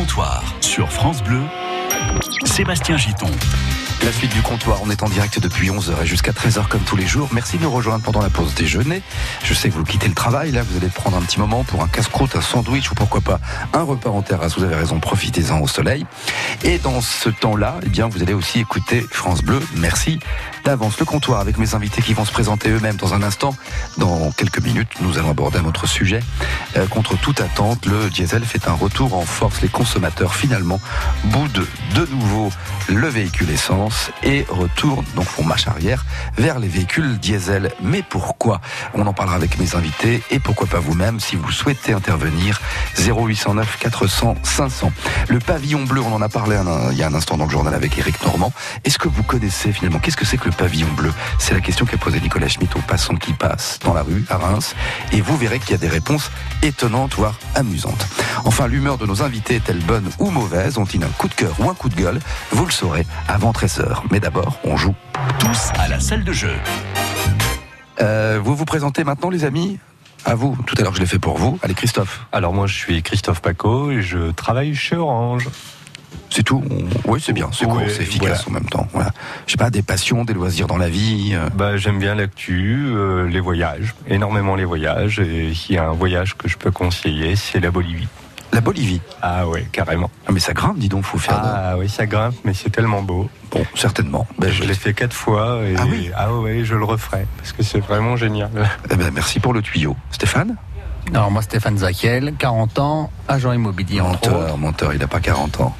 comptoir sur France Bleu, Sébastien Giton. La suite du comptoir, on est en direct depuis 11h et jusqu'à 13h comme tous les jours. Merci de nous rejoindre pendant la pause déjeuner. Je sais que vous quittez le travail, là, vous allez prendre un petit moment pour un casse-croûte, un sandwich ou pourquoi pas un repas en terrasse. Vous avez raison, profitez-en au soleil. Et dans ce temps-là, eh bien, vous allez aussi écouter France Bleu. Merci d'avance. Le comptoir avec mes invités qui vont se présenter eux-mêmes dans un instant. Dans quelques minutes, nous allons aborder un autre sujet. Euh, contre toute attente, le diesel fait un retour en force. Les consommateurs, finalement, boudent de nouveau le véhicule essence et retournent, donc font marche arrière, vers les véhicules diesel. Mais pourquoi? On en parlera avec mes invités et pourquoi pas vous-même si vous souhaitez intervenir? 0809 400 500. Le pavillon bleu, on en a parlé il y a un instant dans le journal avec Eric Normand. Est-ce que vous connaissez finalement Qu'est-ce que c'est que le pavillon bleu C'est la question qu'a posée Nicolas Schmitt aux passants qui passent dans la rue à Reims. Et vous verrez qu'il y a des réponses étonnantes, voire amusantes. Enfin, l'humeur de nos invités est-elle bonne ou mauvaise? Ont-ils un coup de cœur ou un coup de gueule? Vous le saurez avant 13h. Mais d'abord, on joue. Tous à la salle de jeu. Euh, vous vous présentez maintenant, les amis? À vous. Tout à l'heure, je l'ai fait pour vous. Allez, Christophe. Alors moi, je suis Christophe Paco et je travaille chez Orange. C'est tout. On- Oui, c'est bien. C'est court, c'est efficace en même temps. Voilà. Je sais pas, des passions, des loisirs dans la vie. euh, Bah, j'aime bien l'actu, euh, les voyages, énormément les voyages. Et s'il y a un voyage que je peux conseiller, c'est la Bolivie. La Bolivie? Ah ouais, carrément. Ah, mais ça grimpe, dis donc, faut faire. de- Ah oui, ça grimpe, mais c'est tellement beau. Bon, certainement. Ben, Je l'ai fait quatre fois et Ah oui? ouais, je le referai parce que c'est vraiment génial. eh ben, merci pour le tuyau. Stéphane? Alors moi Stéphane Zakiel, 40 ans, agent immobilier entre autres, menteur, il n'a pas 40 ans.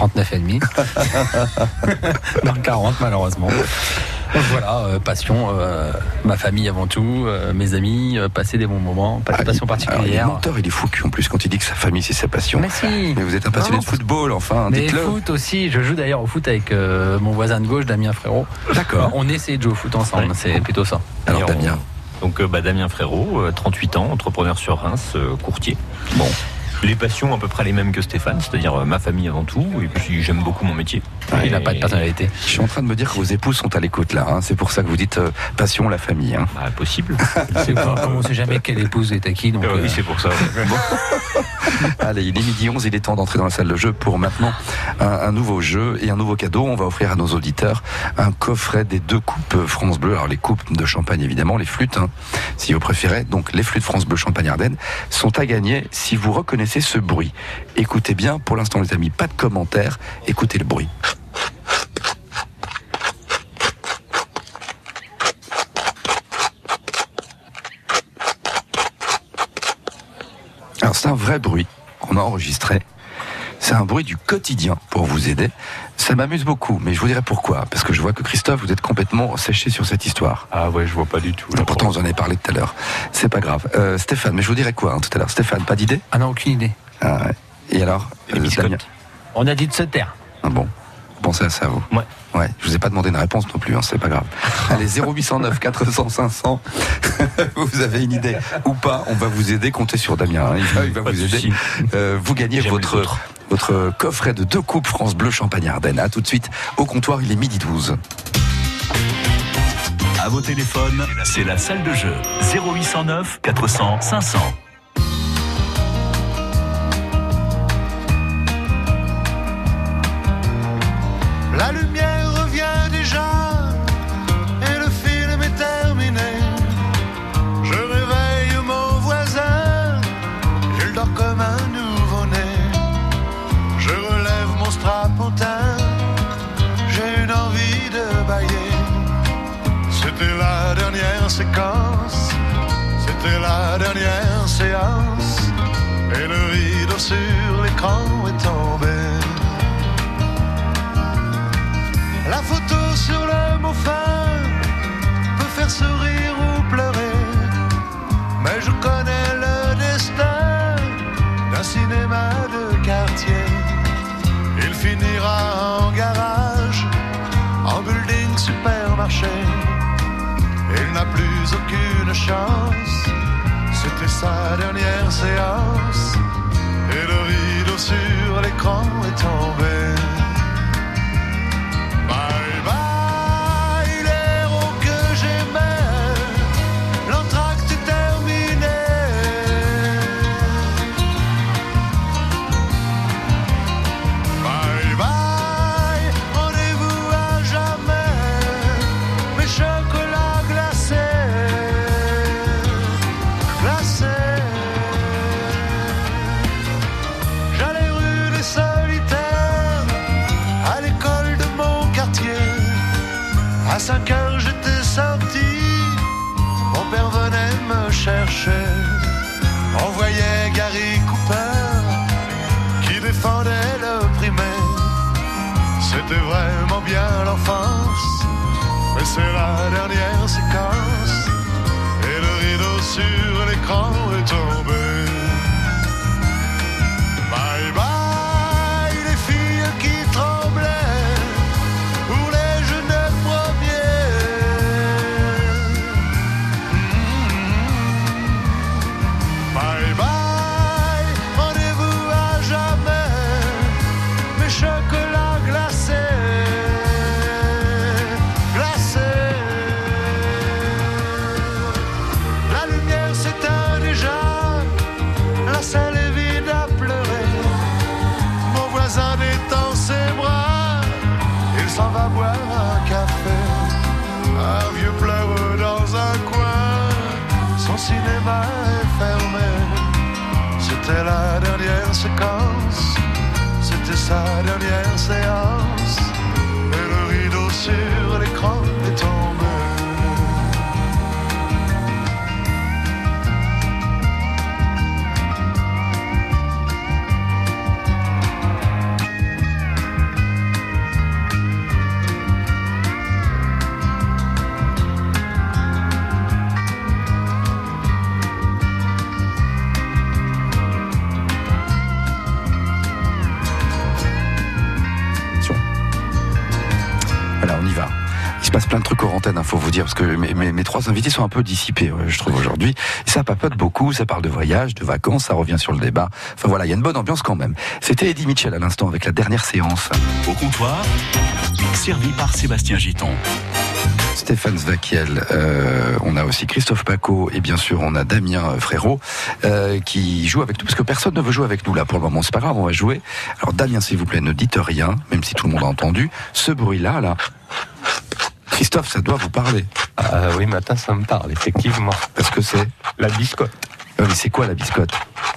39 et demi. Dans le 40 malheureusement. Donc voilà, euh, passion, euh, ma famille avant tout, euh, mes amis, euh, passer des bons moments, pas de Ah, passion il- alors, il est particulière. menteur, il est fou en plus quand il dit que sa famille c'est sa passion. Mais si Mais vous êtes un passionné Non. de football, enfin, Mais dites-le. foot aussi, je joue d'ailleurs au foot avec euh, mon voisin de gauche, Damien Frérot. D'accord. On essaie de jouer au foot ensemble, Ouais. c'est plutôt ça. Alors, on- Damien. Donc bah, Damien Frérot, euh, 38 ans, entrepreneur sur Reims, euh, courtier. Bon. Les passions à peu près les mêmes que Stéphane, c'est-à-dire euh, ma famille avant tout, et puis j'aime beaucoup mon métier. Il n'a pas de personnalité. Je suis en train de me dire que vos épouses sont à l'écoute là. hein. C'est pour ça que vous dites euh, passion, la famille. hein. Bah, possible. Pas, on sait jamais quelle épouse est à qui, donc Euh, euh, oui, c'est pour ça. Allez, il est midi 11, il est temps d'entrer dans la salle de jeu pour maintenant un, un nouveau jeu et un nouveau cadeau. On va offrir à nos auditeurs un coffret des deux coupes France Bleu. Alors les coupes de champagne évidemment, les flûtes, hein, si vous préférez. Donc les flûtes France Bleu Champagne Ardennes sont à gagner si vous reconnaissez ce bruit. Écoutez bien, pour l'instant les amis, pas de commentaires, écoutez le bruit. C'est un vrai bruit qu'on a enregistré. C'est un bruit du quotidien pour vous aider. Ça m'amuse beaucoup, mais je vous dirai pourquoi. Parce que je vois que Christophe, vous êtes complètement séché sur cette histoire. Ah ouais, je vois pas du tout. Pourtant, vous en avez parlé tout à l'heure. C'est pas grave. Euh, Stéphane, mais je vous dirai quoi hein, tout à l'heure Stéphane, pas d'idée? Ah non, aucune idée. Ah ouais. Et alors euh. Damien? On a dit de se taire. Ah bon? Pensez à ça, vous. Ouais. Ouais. Je vous ai pas demandé une réponse non plus, hein, c'est pas grave. Allez, 0809 400 500. vous avez une idée ou pas On va vous aider. Comptez sur Damien. hein, Il va, il vous aider. Euh, vous gagnez votre, votre coffret de deux coupes France Bleu Champagne Ardennes. À tout de suite au comptoir. Il est midi 12. À vos téléphones, c'est la salle de jeu. 0809 400 500. La lumière revient déjà et le film est terminé. Je réveille mon voisin, il dort comme un nouveau-né. Je relève mon strapontin, j'ai une envie de bailler. C'était la dernière séquence, c'était la dernière séance. Et le rideau sur l'écran est tombé. Supermarché. Il n'a plus aucune chance, c'était sa dernière séance. Et le rideau sur l'écran est tombé. mais c'est la dernière séquence, et le rideau sur l'écran est tombé. Son cinéma est fermé. C'était la dernière séquence, c'était sa dernière séance. Et le rideau sur hors antenne, il faut vous dire, parce que mes, mes- mes trois invités sont un peu dissipés, ouais, je trouve, aujourd'hui. Ça papote beaucoup, ça parle de voyage, de vacances, ça revient sur le débat. Enfin voilà, il y a une bonne ambiance quand même. C'était Eddie Mitchell à l'instant avec la dernière séance. Au comptoir, servi par Sébastien Giton. Stéphane Zvakiel, euh, on a aussi Christophe Paco et bien sûr on a Damien Frérot euh, qui joue avec nous parce que personne ne veut jouer avec nous là pour le moment. C'est pas grave, on va jouer. Alors Damien, s'il vous plaît, ne dites rien, même si tout le monde a entendu. Ce bruit-là, là, Christophe, ça doit vous parler Ah oui, matin, ça me parle, effectivement. parce que c'est. La biscotte. Euh, mais c'est quoi la biscotte?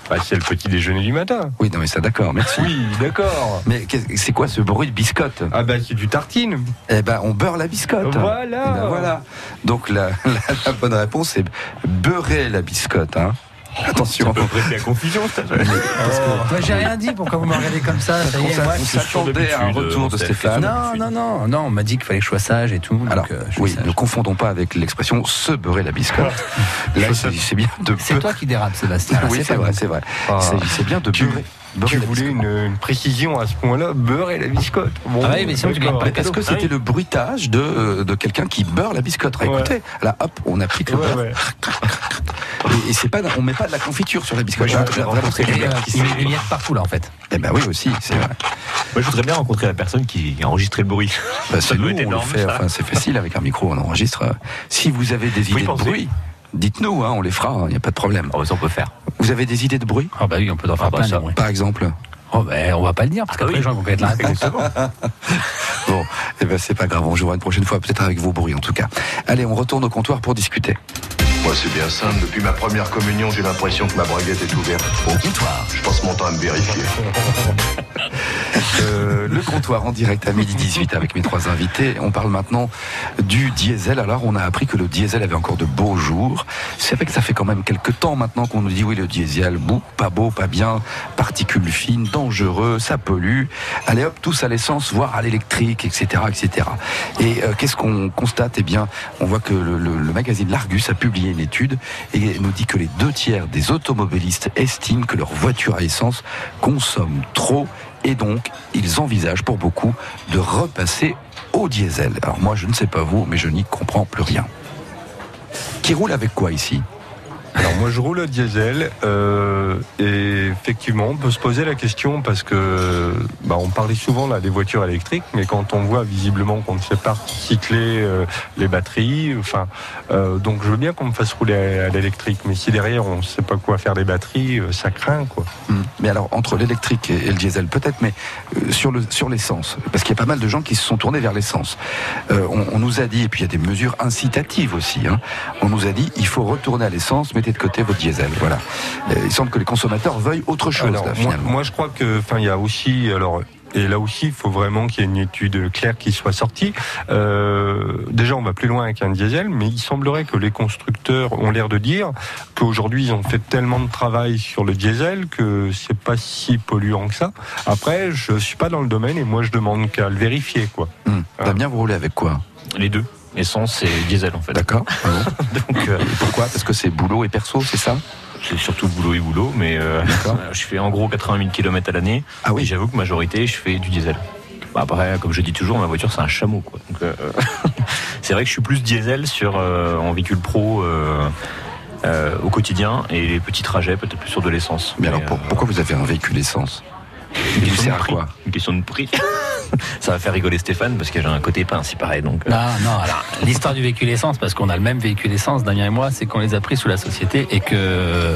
Bah, c'est le petit déjeuner du matin. Oui, non mais ça, d'accord, merci. Oui, d'accord. Mais c'est quoi ce bruit de biscotte? Ah bah c'est du tartine. Eh ben, on beurre la biscotte. Voilà. Eh ben, voilà. Donc la, la, la bonne réponse c'est beurrer la biscotte. Hein. Attention. À peu près c'est la confusion, ça. Moi, j'ai rien dit, pourquoi vous me regardez comme ça Ça y On est, moi, s'attendait à un retour on de Stéphane. Non, non, non, non, on m'a dit qu'il fallait que je sois sage et tout. donc, Alors, euh, oui, sage. ne confondons pas avec l'expression se beurrer la biscotte. Là, il s'agissait bien de C'est toi qui dérapes, Sébastien. Oui, c'est vrai, c'est vrai. Ah. Il s'agissait bien de beurrer. Beurrer Tu la voulais une, une précision à ce point-là, beurre et la biscotte. Bon, Ah oui, mais sinon, tu d'accord. gagnes pas Est-ce que Ah c'était oui. le bruitage de, euh, de quelqu'un qui beurre la biscotte Ouais. Écoutez, là, hop, on applique le Ouais, beurre. ouais. Et, et c'est pas, on met pas de la confiture sur la biscotte. Moi, c'est Et, euh, clair. il met les miettes partout, là, en fait. Eh ben oui, aussi, c'est vrai. Moi, je voudrais bien rencontrer la personne qui a enregistré le bruit. Bah, c'est nous, on le fait. Enfin, c'est facile avec un micro, on enregistre. Si vous avez des y idées de bruit, dites-nous, hein, on les fera, il n'y a pas de problème. Oh, ça, on peut faire. Vous avez des idées de bruit, Ah bah oui, on peut en faire Ah bah plein, ça, par exemple? Oh ben, on va pas le dire, parce Ah qu'après oui. les gens vont connaître la réponse. Bon, eh ben c'est pas grave, on jouera une prochaine fois, peut-être avec vos bruits en tout cas. Allez, on retourne au comptoir pour discuter. Moi, c'est bien simple. Depuis ma première communion, j'ai l'impression que ma braguette est ouverte. Au comptoir, Je passe mon temps à me vérifier. Euh, le comptoir en direct à midi 18 avec mes trois invités. On parle maintenant du diesel. Alors, on a appris que le diesel avait encore de beaux jours. C'est vrai que ça fait quand même quelques temps maintenant qu'on nous dit oui, le diesel, bou, pas beau, pas bien, particules fines, dangereux, ça pollue. Allez hop, tous à l'essence, voire à l'électrique, etc., etc. Et euh, qu'est-ce qu'on constate? Eh bien, on voit que le, le- le magazine L'Argus a publié étude et nous dit que les deux tiers des automobilistes estiment que leur voiture à essence consomme trop et donc ils envisagent pour beaucoup de repasser au diesel. Alors moi je ne sais pas vous, mais je n'y comprends plus rien. Qui roule avec quoi ici? Alors moi je roule au diesel euh, et effectivement on peut se poser la question parce que bah, on parlait souvent là des voitures électriques mais quand on voit visiblement qu'on ne sait pas recycler euh, les batteries, enfin euh, donc je veux bien qu'on me fasse rouler à, l'électrique mais si derrière on ne sait pas quoi faire des batteries, euh, ça craint quoi. Hmm. Mais alors entre l'électrique et le diesel peut-être, mais euh, sur sur l'essence, parce qu'il y a pas mal de gens qui se sont tournés vers l'essence. On, on nous a dit, et puis il y a des mesures incitatives aussi. Hein, on nous a dit, il faut retourner à l'essence, mettez de côté votre diesel. Voilà. Euh, il semble que les consommateurs veuillent autre chose Alors, là, moi, finalement. moi, je crois que, enfin, il y a aussi, alors, et là aussi, il faut vraiment qu'il y ait une étude claire qui soit sortie. Euh, déjà, on va plus loin avec un diesel, mais il semblerait que les constructeurs ont l'air de dire qu'aujourd'hui, ils ont fait tellement de travail sur le diesel que c'est pas si polluant que ça. Après, je suis pas dans le domaine et moi, je demande qu'à le vérifier, quoi. Hmm. Damien, vous roulez avec quoi? Les deux. Essence et diesel, en fait. D'accord. Donc, euh, pourquoi? Parce que c'est boulot et perso, c'est ça? c'est surtout boulot et boulot, mais euh, je fais en gros 80 000 km à l'année. Ah oui. Et j'avoue que majorité, je fais du diesel. Bah, Après, comme je dis toujours, ma voiture c'est un chameau. Quoi. Donc, euh, c'est vrai que je suis plus diesel sur en véhicule pro au quotidien et les petits trajets peut-être plus sur de l'essence. Mais alors pour- pourquoi vous avez un véhicule essence? Une question sert de à prix. quoi Une question de prix. Ça va faire rigoler Stéphane parce que j'ai un côté pince, si pareil. Donc, euh, Non, non, alors, l'histoire du véhicule essence, parce qu'on a le même véhicule essence, Damien et moi, c'est qu'on les a pris sous la société et que,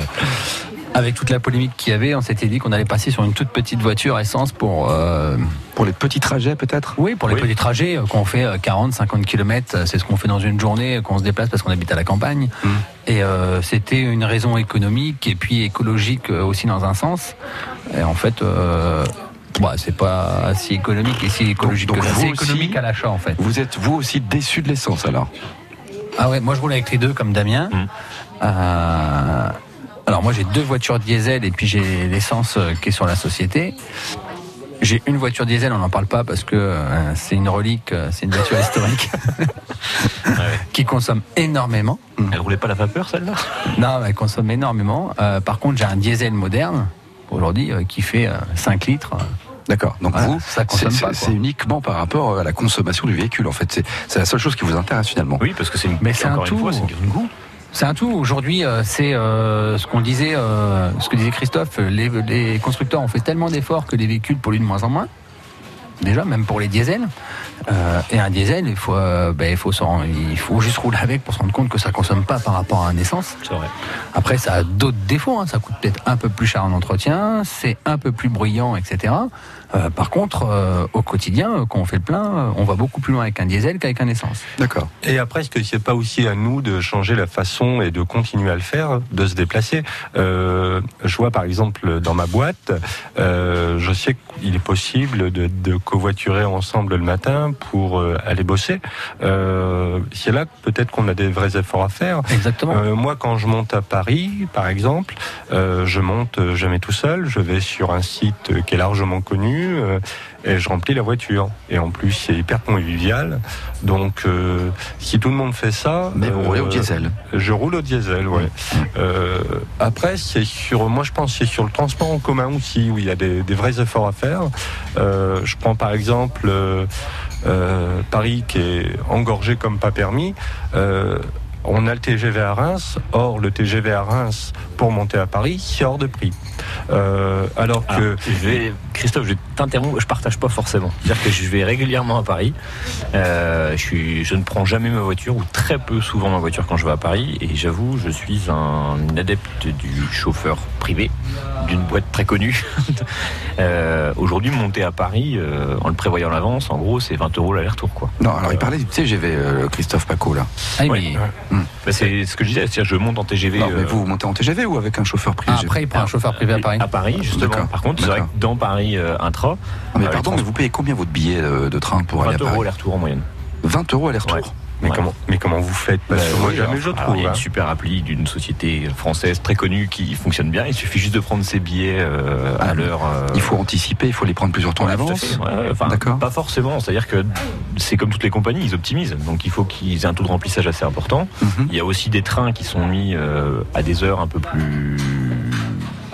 avec toute la polémique qu'il y avait, on s'était dit qu'on allait passer sur une toute petite voiture essence pour, euh, Pour les petits trajets peut-être? Oui, pour les Oui. petits trajets, euh, qu'on fait euh, 40, 50 km, c'est ce qu'on fait dans une journée, euh, qu'on se déplace parce qu'on habite à la campagne. Mm. Et euh, c'était une raison économique et puis écologique euh, aussi dans un sens. Et en fait, euh, bah, c'est pas si économique et si écologique donc que ça. vous C'est aussi- économique à l'achat en fait. Vous êtes vous aussi déçu de l'essence alors? Ah ouais, moi je roule avec les deux comme Damien. Mm. Euh, alors moi j'ai deux voitures diesel et puis j'ai l'essence euh, qui est sur la société. J'ai une voiture diesel, on n'en parle pas parce que euh, c'est une relique, euh, c'est une voiture historique qui consomme énormément. Elle roulait pas la vapeur celle-là? Non, elle consomme énormément. Euh, par contre, j'ai un diesel moderne aujourd'hui euh, qui fait euh, 5 litres. D'accord. Donc Voilà, vous, ça consomme c'est- pas, c'est quoi. c'est uniquement par rapport à la consommation du véhicule. En fait, c'est c'est la seule chose qui vous intéresse finalement. Oui, parce que c'est une, Mais c'est un encore une tout. fois, c'est une goût. C'est un tout. Aujourd'hui, euh, c'est euh, ce qu'on disait, euh, ce que disait Christophe. Les, les constructeurs ont fait tellement d'efforts que les véhicules polluent de moins en moins. Déjà, même pour les diesels. Euh, et un diesel, il faut, ben, il faut, s'en- il faut juste rouler avec pour se rendre compte que ça consomme pas par rapport à un essence. Vrai. Après, ça a d'autres défauts. hein. Ça coûte peut-être un peu plus cher en entretien, c'est un peu plus bruyant, etc. Euh, par contre, euh, au quotidien, euh, quand on fait le plein, on va beaucoup plus loin avec un diesel qu'avec un essence. D'accord. Et après, est-ce que c'est pas aussi à nous de changer la façon et de continuer à le faire, de se déplacer? Euh, Je vois par exemple dans ma boîte, euh, je sais qu'il est possible de, de covoiturer ensemble le matin pour euh, aller bosser. Euh, c'est là peut-être qu'on a des vrais efforts à faire. Exactement. Euh, moi, quand je monte à Paris, par exemple, euh, je monte jamais tout seul. Je vais sur un site qui est largement connu euh, et je remplis la voiture. Et en plus, c'est hyper convivial. Donc, euh, si tout le monde fait ça, Mais vous euh, roulez au diesel. Je roule au diesel, ouais. Euh, après, c'est sur, moi, je pense, que c'est sur le transport en commun aussi où il y a des, des vrais efforts à faire. Euh, je prends par exemple euh, euh, Paris qui est engorgé comme pas permis. Euh, on a le TGV à Reims. Or, le TGV à Reims pour monter à Paris, c'est hors de prix. Euh, alors Ah, que je vais, Christophe, je vais t'interrompre. Je partage pas forcément. C'est-à-dire que je vais régulièrement à Paris. Euh, je, suis, je ne prends jamais ma voiture ou très peu souvent ma voiture quand je vais à Paris. Et j'avoue, je suis un adepte du chauffeur privé d'une boîte très connue. Euh, Aujourd'hui, monter à Paris euh, en le prévoyant à l'avance, en gros, c'est 20 euros l'aller-retour, quoi. Non, alors il parlait du TGV, euh, Christophe Paco là. Ah oui, Ouais. Mais- Bah, c'est ce que je disais. C'est-à-dire, je monte en TGV. Non, mais euh, vous, vous montez en TGV ou avec un chauffeur privé? Ah, après, il prend un chauffeur privé à Paris. À Paris, justement. Par contre, c'est vrai D'accord. que dans Paris euh, intra, Ah, mais euh, pardon, mais vous payez combien votre billet de train pour 20 aller à euros Paris? aller-retour en moyenne. 20 euros aller-retour. Mais comment mais comment vous faites? Parce que Bah, moi oui, jamais je alors, trouve. Il y a hein. une super appli d'une société française très connue qui fonctionne bien. Il suffit juste de prendre ses billets euh, à Ah, l'heure. euh, Il faut anticiper, il faut les prendre plusieurs temps. Ouais, enfin, D'accord. Pas forcément. C'est-à-dire que c'est comme toutes les compagnies, ils optimisent. Donc il faut qu'ils aient un taux de remplissage assez important. Mhm. Il y a aussi des trains qui sont mis euh, à des heures un peu plus.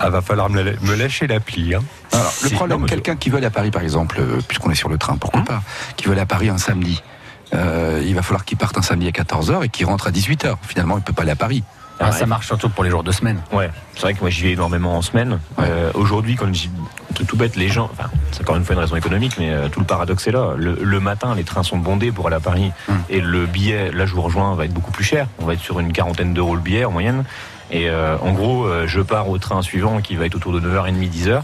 Ah, va falloir me, lâcher l'appli. Hein. Alors, le problème, quelqu'un qui veut aller à Paris, par exemple, puisqu'on est sur le train, pourquoi Hum. pas, qui veut aller à Paris un samedi, euh, il va falloir qu'il parte un samedi à 14h et qu'il rentre à 18h. Finalement, il peut pas aller à Paris. Ah, ça marche surtout pour les jours de semaine. Ouais, c'est vrai que moi j'y vais énormément en semaine. Ouais. Euh, Aujourd'hui, quand j'y tout, tout bête, les gens, enfin, c'est encore une fois une raison économique, mais euh, tout le paradoxe est là. Le, le matin, les trains sont bondés pour aller à Paris, Hum. et le billet, là je vous rejoins, va être beaucoup plus cher. On va être sur une quarantaine d'euros le billet en moyenne. Et euh, en gros, euh, je pars au train suivant qui va être autour de 9h30, 10h.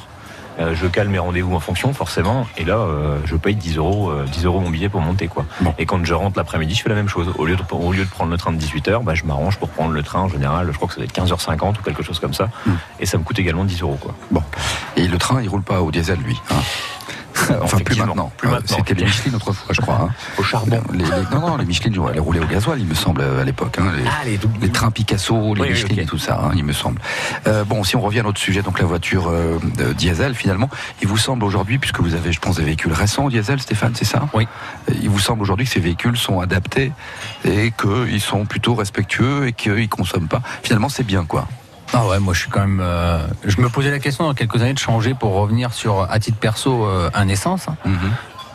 Euh, je cale mes rendez-vous en fonction, forcément. Et là, euh, je paye 10 euros, euh, 10 euros mon billet pour monter, quoi. Bon. Et quand je rentre l'après-midi, je fais la même chose. Au lieu de, au lieu de prendre le train de 18h, bah, je m'arrange pour prendre le train en général. Je crois que ça doit être 15h50 ou quelque chose comme ça. Mm. Et ça me coûte également 10 euros, quoi. Et le train, il roule pas au diesel, lui. hein? Enfin, plus maintenant. plus Euh, maintenant. C'était les Michelin autrefois, je crois. hein. Au charbon. Les, les- non, non, les Michelin, elles roulaient au gasoil, il me semble, à l'époque. hein, les- Ah, les les trains Picasso, les Oui, oui, Michelin et tout ça, hein, il me semble. Euh, bon, si on revient à notre sujet, donc la voiture euh, diesel, finalement, il vous semble aujourd'hui, puisque vous avez, je pense, des véhicules récents au diesel, Stéphane, c'est ça? Oui. Euh, Il vous semble aujourd'hui que ces véhicules sont adaptés et qu'ils sont plutôt respectueux et qu'ils consomment pas. Finalement, c'est bien, quoi. Ah ouais, moi je suis quand même. euh, je me posais la question dans quelques années de changer pour revenir sur, à titre perso, euh, un essence. Mhm.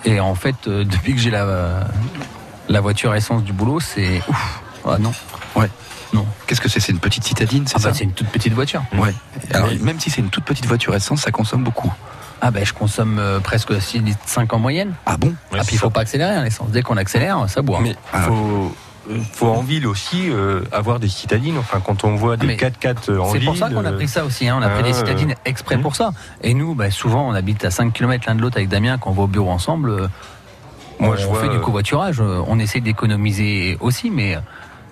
Et en fait, euh, depuis que j'ai la, la voiture essence du boulot, c'est. Ouf. Ah non. Ouais. Non. Qu'est-ce que c'est? C'est une petite citadine, c'est Ah bah, ça? c'est une toute petite voiture. Ouais. Alors, même si c'est une toute petite voiture essence, ça consomme beaucoup. Ah ben je consomme euh, presque 6 litres 5 en moyenne. Ah bon? Ah puis il faut pas accélérer hein, l'essence. Dès qu'on accélère, ça boit. Mais Ah. faut, faut en ville aussi euh, avoir des citadines. Enfin, quand on voit des Mais 4x4 en C'est ville. pour ça qu'on a euh, pris ça aussi. hein. On a pris des ah, citadines exprès pour ça. Et nous, bah, souvent, on habite à 5 km l'un de l'autre avec Damien. Quand on va au bureau ensemble, euh, Moi, on je vois, fait du euh, covoiturage. euh, On essaie d'économiser aussi, mais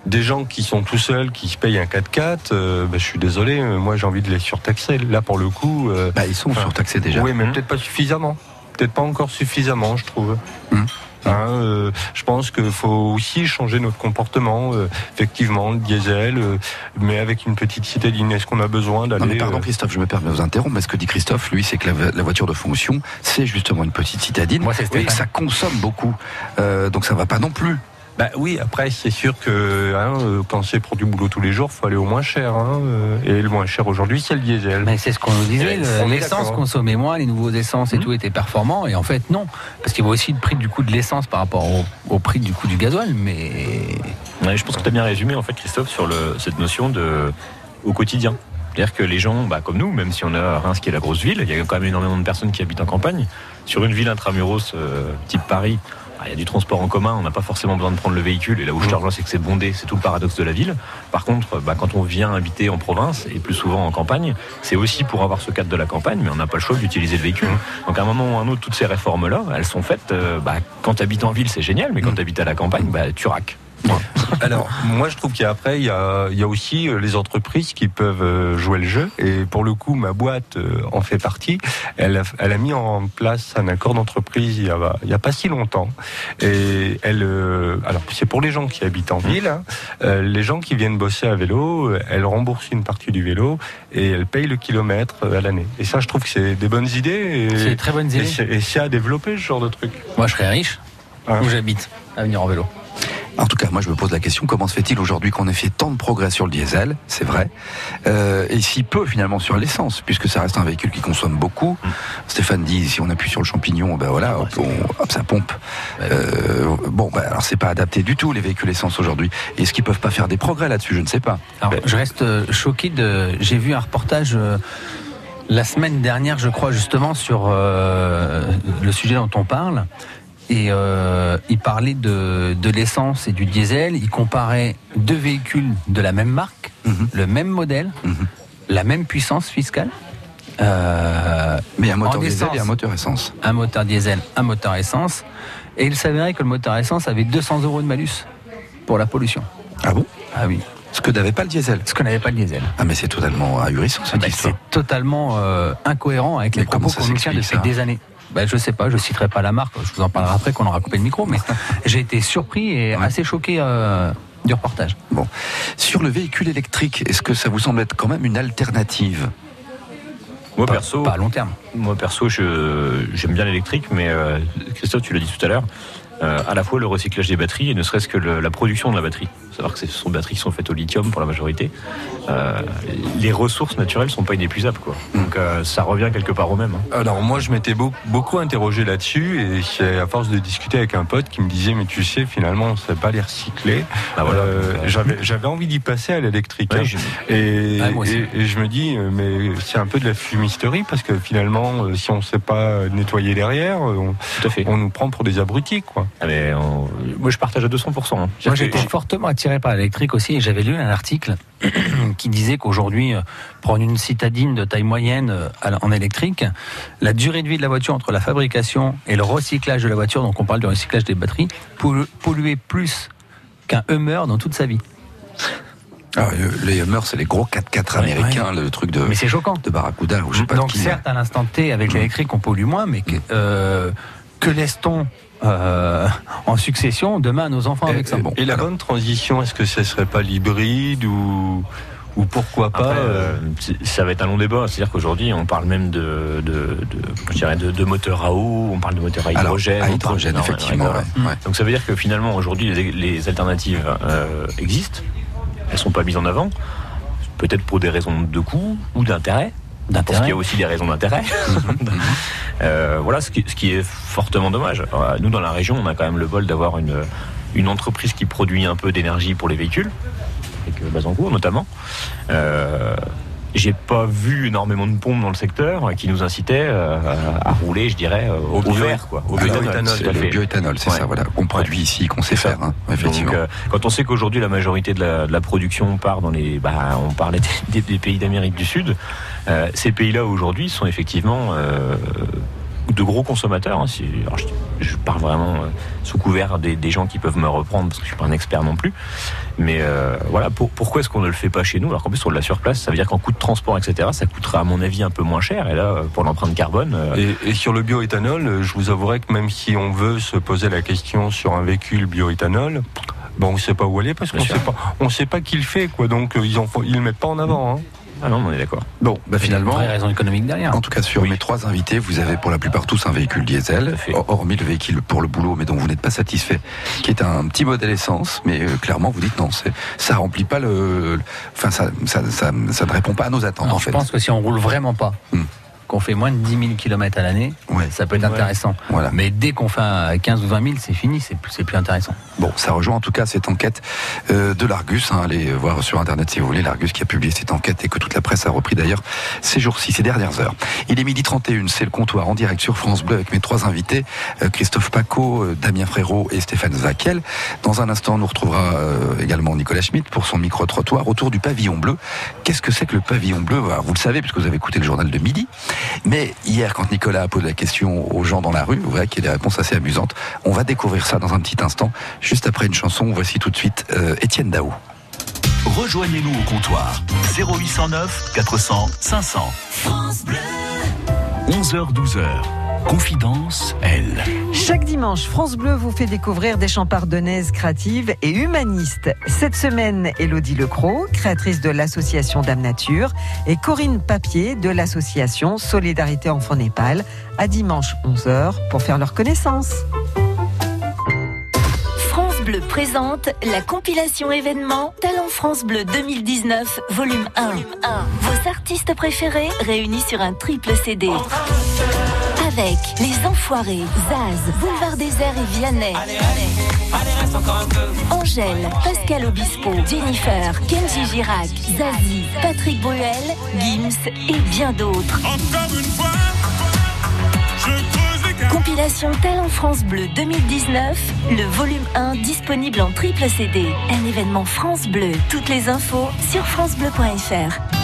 des gens qui sont tout seuls, qui se payent un 4x4, euh, bah, je suis désolé, euh, moi j'ai envie de les surtaxer. Là, pour le coup. euh, Bah, ils sont surtaxés déjà. Oui, mais Mhm. peut-être pas suffisamment. Peut-être pas encore suffisamment, je trouve. Mhm. Hein, euh, je pense qu'il faut aussi changer notre comportement. euh, effectivement, le diesel, euh, mais avec une petite citadine. Est-ce qu'on a besoin d'aller Non mais pardon Christophe, je me permets de vous interrompre, mais ce que dit Christophe, lui, c'est que la, la voiture de fonction, c'est justement une petite citadine, Moi, c'est que ça consomme beaucoup. Euh, donc ça va pas non plus. Bah oui, après c'est sûr que hein, euh, quand c'est pour du boulot tous les jours, faut aller au moins cher. Hein, euh, et le moins cher aujourd'hui, c'est le diesel. Mais c'est ce qu'on nous disait, Eh, le- l'essence d'accord. consommait moins, les nouveaux essences et Mhm. tout étaient performants, et en fait non, parce qu'il y a aussi le prix du coût de l'essence par rapport au, au prix du coût du gasoil, mais Ouais, je pense que tu as bien résumé en fait Christophe sur le, cette notion de au quotidien. C'est-à-dire que les gens, bah, comme nous, même si on a Reims qui est la grosse ville, il y a quand même énormément de personnes qui habitent en campagne. Sur une ville intramuros euh, type Paris, il y a du transport en commun, on n'a pas forcément besoin de prendre le véhicule. Et là où je te rejoins, c'est que c'est bondé, c'est tout le paradoxe de la ville. Par contre, bah, quand on vient habiter en province et plus souvent en campagne, c'est aussi pour avoir ce cadre de la campagne, mais on n'a pas le choix d'utiliser le véhicule. Donc à un moment ou à un autre, toutes ces réformes-là, elles sont faites. euh, bah, quand tu habites en ville, c'est génial, mais quand tu habites à la campagne, bah, tu raques. Alors, moi, je trouve qu'après, il y a, il y a aussi euh, les entreprises qui peuvent euh, jouer le jeu. Et pour le coup, ma boîte euh, en fait partie. Elle a, elle a mis en place un accord d'entreprise il y a, y a pas si longtemps. Et elle, euh, alors c'est pour les gens qui habitent en ville. hein. Les gens qui viennent bosser à vélo, elle rembourse une partie du vélo et elle paye le kilomètre à l'année. Et ça, je trouve que c'est des bonnes idées. c'est des très bonnes idées. et c'est à développer ce genre de truc. Moi je serais riche, Hein. où j'habite, à venir en vélo. En tout cas, moi je me pose la question, comment se fait-il aujourd'hui qu'on ait fait tant de progrès sur le diesel, c'est vrai, euh, et si peu finalement sur l'essence, puisque ça reste un véhicule qui consomme beaucoup. Stéphane dit, si on appuie sur le champignon, ben voilà, hop, on- hop, ça pompe. Euh, bon, ben alors c'est pas adapté du tout les véhicules essence aujourd'hui. Est-ce qu'ils peuvent pas faire des progrès là-dessus? Je ne sais pas. Alors, je reste euh, choqué de. J'ai vu un reportage euh, la semaine dernière, je crois, justement, sur euh, le sujet dont on parle. Et euh, il parlait de, de l'essence et du diesel. Il comparait deux véhicules de la même marque, Mhm. le même modèle, Mhm. la même puissance fiscale. Euh, Mais un moteur diesel essence. et un moteur essence. un moteur diesel, un moteur essence. Et il s'avérait que le moteur essence avait 200 euros de malus pour la pollution. Ah bon? Ah oui, Ce que n'avait pas le diesel. ce qu'on n'avait pas le diesel. Ah mais c'est totalement ahurissant cette Bah, histoire. c'est totalement euh, incohérent avec les Mais propos qu'on nous tient depuis ça? des années. Bah, je sais pas, je citerai pas la marque, je vous en parlerai après qu'on aura coupé le micro, mais j'ai été surpris et Ouais. assez choqué euh, du reportage. Bon. Sur le véhicule électrique, est-ce que ça vous semble être quand même une alternative? Moi Pas- perso, pas à long terme. Moi perso, je- j'aime bien l'électrique, mais euh, Christophe, tu l'as dit tout à l'heure, euh, à la fois le recyclage des batteries et ne serait-ce que le- la production de la batterie. Faut savoir que ce sont des batteries qui sont faites au lithium pour la majorité. Euh, les ressources naturelles sont pas inépuisables, quoi. Donc euh, ça revient quelque part au même. hein. Alors moi je m'étais beaucoup, beaucoup interrogé là-dessus et c'est à force de discuter avec un pote qui me disait mais tu sais finalement on ne sait pas les recycler. Ah, voilà. Euh, j'avais envie d'y passer à l'électrique Ouais, hein. j'ai- et, Ouais, moi aussi. et, et je me dis mais c'est un peu de la fumisterie parce que finalement si on ne sait pas nettoyer derrière on, tout à fait. on nous prend pour des abrutis quoi. Ah, mais, on- Moi je partage à 200%. hein. Moi, été fortement attiré par l'électrique aussi et j'avais lu un article qui disait qu'aujourd'hui, euh, prendre une citadine de taille moyenne euh, en électrique, la durée de vie de la voiture entre la fabrication et le recyclage de la voiture, donc on parle du recyclage des batteries, pollu- polluait plus qu'un Hummer dans toute sa vie. Ah, euh, Les Hummers, c'est les gros 4x4 américains, le truc de, Mais c'est choquant. de Barracuda ou je sais pas Donc qui. certes, à l'instant T, avec l'électrique, on pollue moins, mais que, euh, que laisse-t-on euh, en succession demain à nos enfants avec ça et, bon, et la alors. bonne transition est-ce que ce serait pas l'hybride ou ou pourquoi pas Après, euh, euh, ça va être un long débat. C'est-à-dire qu'aujourd'hui, on parle même de, de, de, je dirais de, de moteurs à eau, on parle de moteurs à Alors, hydrogène. à parle- hydrogène, non, effectivement. ouais, voilà. ouais, ouais. Donc ça veut dire que finalement, aujourd'hui, les, les alternatives euh, existent. Elles sont pas mises en avant. peut-être pour des raisons de coût ou d'intérêt. Parce qu'il y a aussi des raisons d'intérêt. Euh, voilà, ce qui, ce qui est fortement dommage. Alors, Nous, dans la région, on a quand même le bol d'avoir une, une entreprise qui produit un peu d'énergie pour les véhicules, avec euh, Bazancourt notamment. Euh, j'ai pas vu énormément de pompes dans le secteur qui nous incitaient euh, à rouler, je dirais, euh, au, Au bio- vert, quoi. Au Alors, bioéthanol, c'est tout à le fait. bioéthanol, c'est Ouais. ça, voilà, qu'on produit ici, qu'on sait faire, hein, effectivement. Donc, euh, quand on sait qu'aujourd'hui la majorité de la, de la production part dans les, bah, on parlait des, des pays d'Amérique du Sud, euh, ces pays-là aujourd'hui sont effectivement euh, de gros consommateurs. hein. Alors, je, je parle vraiment euh, sous couvert des, des gens qui peuvent me reprendre parce que je suis pas un expert non plus. Mais voilà, pour- pourquoi est-ce qu'on ne le fait pas chez nous alors qu'en plus on l'a sur place Ça veut dire qu'en coût de transport, etc., ça coûtera à mon avis un peu moins cher. Et là, pour l'empreinte carbone, Et, et sur le bioéthanol, je vous avouerai que même si on veut se poser la question sur un véhicule bioéthanol, bon, on ne sait pas où aller parce qu'on Bien sait pas, on sait pas qui le fait, quoi. Donc ils ils le mettent pas en avant. Hein. Ah non, on est d'accord. Bon, bah finalement, Vraie raison économique derrière. En tout cas, sur mes trois invités, vous avez pour la plupart tous un véhicule diesel, hormis le véhicule pour le boulot, mais dont vous n'êtes pas satisfait, qui est un petit modèle essence, mais euh, clairement vous dites non, ça remplit pas le, enfin ça, ça, ça, ça ne répond pas à nos attentes en je fait. pense que si on roule vraiment pas, Hmm. Qu'on fait moins de 10 000 km à l'année, Ouais. ça peut être Ouais. intéressant. Voilà. Mais dès qu'on fait un 15 ou 20 000, c'est fini, c'est plus, c'est plus intéressant. Bon, ça rejoint en tout cas cette enquête euh, de l'Argus. Hein, allez voir sur internet si vous voulez l'Argus qui a publié cette enquête et que toute la presse a repris d'ailleurs ces jours-ci, ces dernières heures. Il est midi 31, c'est le comptoir en direct sur France Bleu avec mes trois invités, euh, Christophe Paco, euh, Damien Frérot et Stéphane Zakiel. Dans un instant, on nous retrouvera euh, également Nicolas Schmitt pour son micro-trottoir autour du pavillon bleu. Qu'est-ce que c'est que le pavillon bleu? Alors, Vous le savez puisque vous avez écouté le journal de midi. Mais hier, quand Nicolas a posé la question aux gens dans la rue, vous verrez qu'il y a des réponses assez amusantes. On va découvrir ça dans un petit instant, juste après une chanson. Voici tout de suite euh, Étienne Dao. Rejoignez-nous au comptoir 0809 400 500. 11h-12h. Confidence, elle. Chaque dimanche, France Bleu vous fait découvrir des chants ardennaises créatives et humanistes. Cette semaine, Elodie Lecros, créatrice de l'association Dame Nature, et Corinne Papier de l'association Solidarité Enfants Népal, à dimanche 11h pour faire leur connaissance. France Bleu présente la compilation événement Talent France Bleu 2019, volume 1. Vos artistes préférés réunis sur un triple CD. Avec Les Enfoirés, Zaz, Boulevard Désert et Vianney. Angèle, Pascal Obispo, Jennifer, Kenji Girac, Zazie, Patrick Bruel, Gims et bien d'autres. Compilation Talent France Bleu 2019, le volume 1 disponible en triple CD. Un événement France Bleu. Toutes les infos sur francebleu.fr.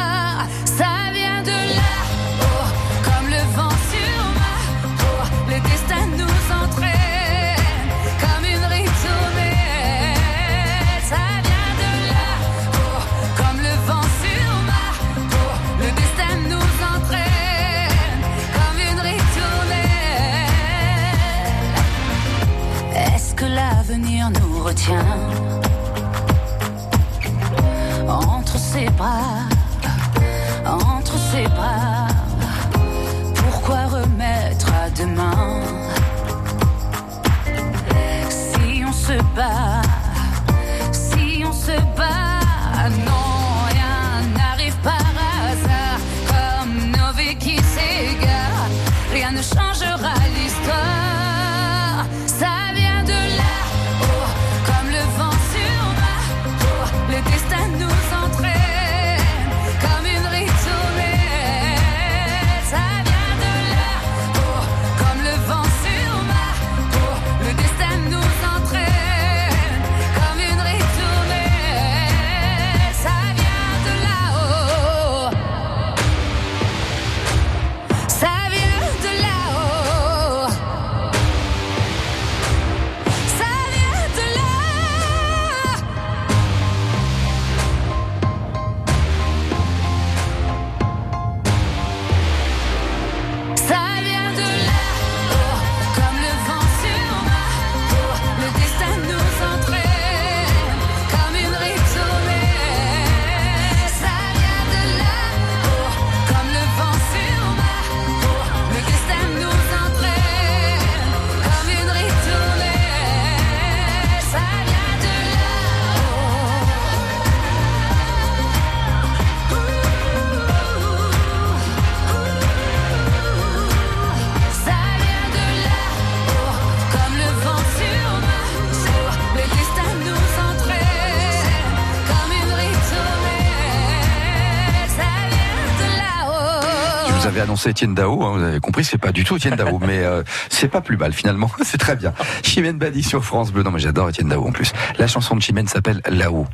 avez annoncé Étienne Dao, hein, vous avez compris, c'est pas du tout Étienne Dao, mais euh, c'est pas plus mal finalement, c'est très bien. Chimène Badi sur France Bleu, non mais j'adore Étienne Dao en plus. La chanson de Chimène s'appelle Là-haut.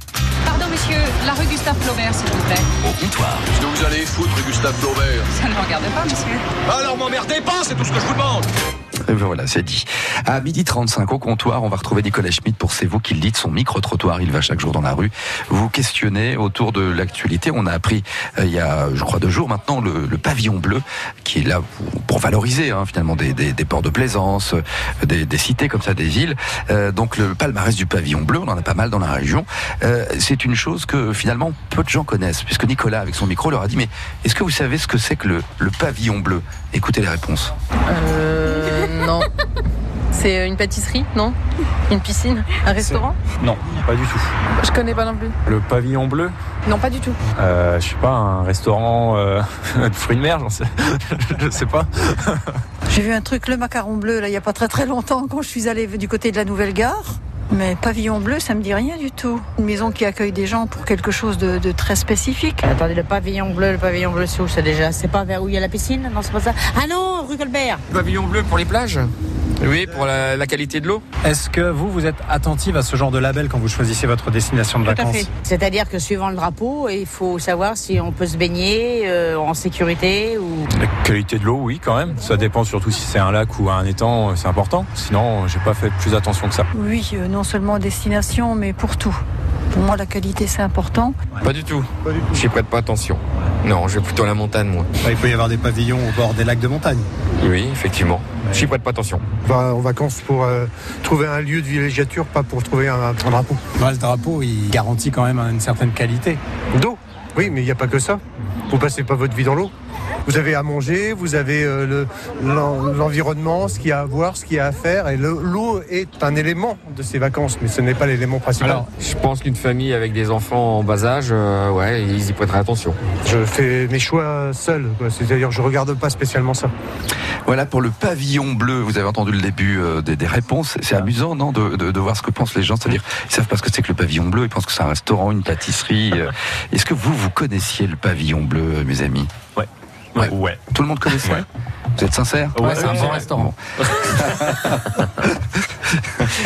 Pardon, monsieur, la rue Gustave Flaubert, s'il vous plaît. Au comptoir. Qu'est-ce que vous allez foutre, Gustave Flaubert Ça ne me regarde pas, monsieur. Alors m'emmerdez pas, c'est tout ce que je vous demande Voilà, c'est dit. À midi 35 au comptoir, on va retrouver Nicolas Schmitt pour C'est vous qui le dites, son micro-trottoir. Il va chaque jour dans la rue vous questionner autour de l'actualité. On a appris euh, il y a, je crois, deux jours maintenant, le, le pavillon bleu qui est là pour, pour valoriser hein, finalement des, des, des ports de plaisance, euh, des, des cités comme ça, des villes. Euh, donc le palmarès du pavillon bleu, on en a pas mal dans la région. Euh, c'est une chose que finalement peu de gens connaissent, puisque Nicolas, avec son micro, leur a dit, mais est-ce que vous savez ce que c'est que le, le pavillon bleu? Écoutez les réponses. Euh, non. C'est une pâtisserie, non? Une piscine? Un restaurant? Non, pas du tout. Je connais pas non plus. Le pavillon bleu? Non, pas du tout. euh, Je sais pas, un restaurant euh, de fruits de mer, j'en sais. je sais pas. J'ai vu un truc, le macaron bleu, là, il n'y a pas très très longtemps, quand je suis allée du côté de la Nouvelle Gare. Mais pavillon bleu, ça me dit rien du tout. Une maison qui accueille des gens pour quelque chose de, de très spécifique. Attendez, le pavillon bleu, le pavillon bleu, c'est où ça déjà? C'est pas vers où il y a la piscine? Non, c'est pas ça? Ah non, rue Colbert Pavillon bleu pour les plages? Oui, pour la, la qualité de l'eau. Est-ce que vous, vous êtes attentive à ce genre de label quand vous choisissez votre destination de Tout vacances. C'est-à-dire que suivant le drapeau, il faut savoir si on peut se baigner euh, en sécurité ou. La qualité de l'eau, oui, quand même. Ça dépend surtout si c'est un lac ou un étang, c'est important. Sinon, j'ai pas fait plus attention que ça. Oui, euh, non seulement destination, mais pour tout. Pour moi, la qualité, c'est important. Pas du tout. J'y prête pas attention. Non, je vais plutôt à la montagne, moi. Il peut y avoir des pavillons au bord des lacs de montagne. Oui, effectivement. J'y prête pas attention. va en vacances pour euh, trouver un lieu de villégiature, pas pour trouver un, un drapeau. Ouais, le drapeau, il garantit quand même une certaine qualité. D'eau Oui, mais il n'y a pas que ça. Vous passez pas votre vie dans l'eau. Vous avez à manger, vous avez euh, le- l'en- l'environnement, ce qu'il y a à voir, ce qu'il y a à faire. Et le- l'eau est un élément de ces vacances, mais ce n'est pas l'élément principal. Alors, je pense qu'une famille avec des enfants en bas âge, euh, ouais, ils y prêteraient attention. je fais mes choix seul. C'est-à-dire, je regarde pas spécialement ça. Voilà pour le pavillon bleu. Vous avez entendu le début euh, des, des réponses. C'est amusant, non, de, de- de voir ce que pensent les gens. C'est-à-dire, ils savent pas ce que c'est que le pavillon bleu. Ils pensent que c'est un restaurant, une pâtisserie. euh. Est-ce que vous, vous connaissiez le pavillon bleu, mes amis? Ouais. Ouais. Ouais. Tout le monde connaissait? Vous êtes sincère? Ouais, c'est un bon restaurant.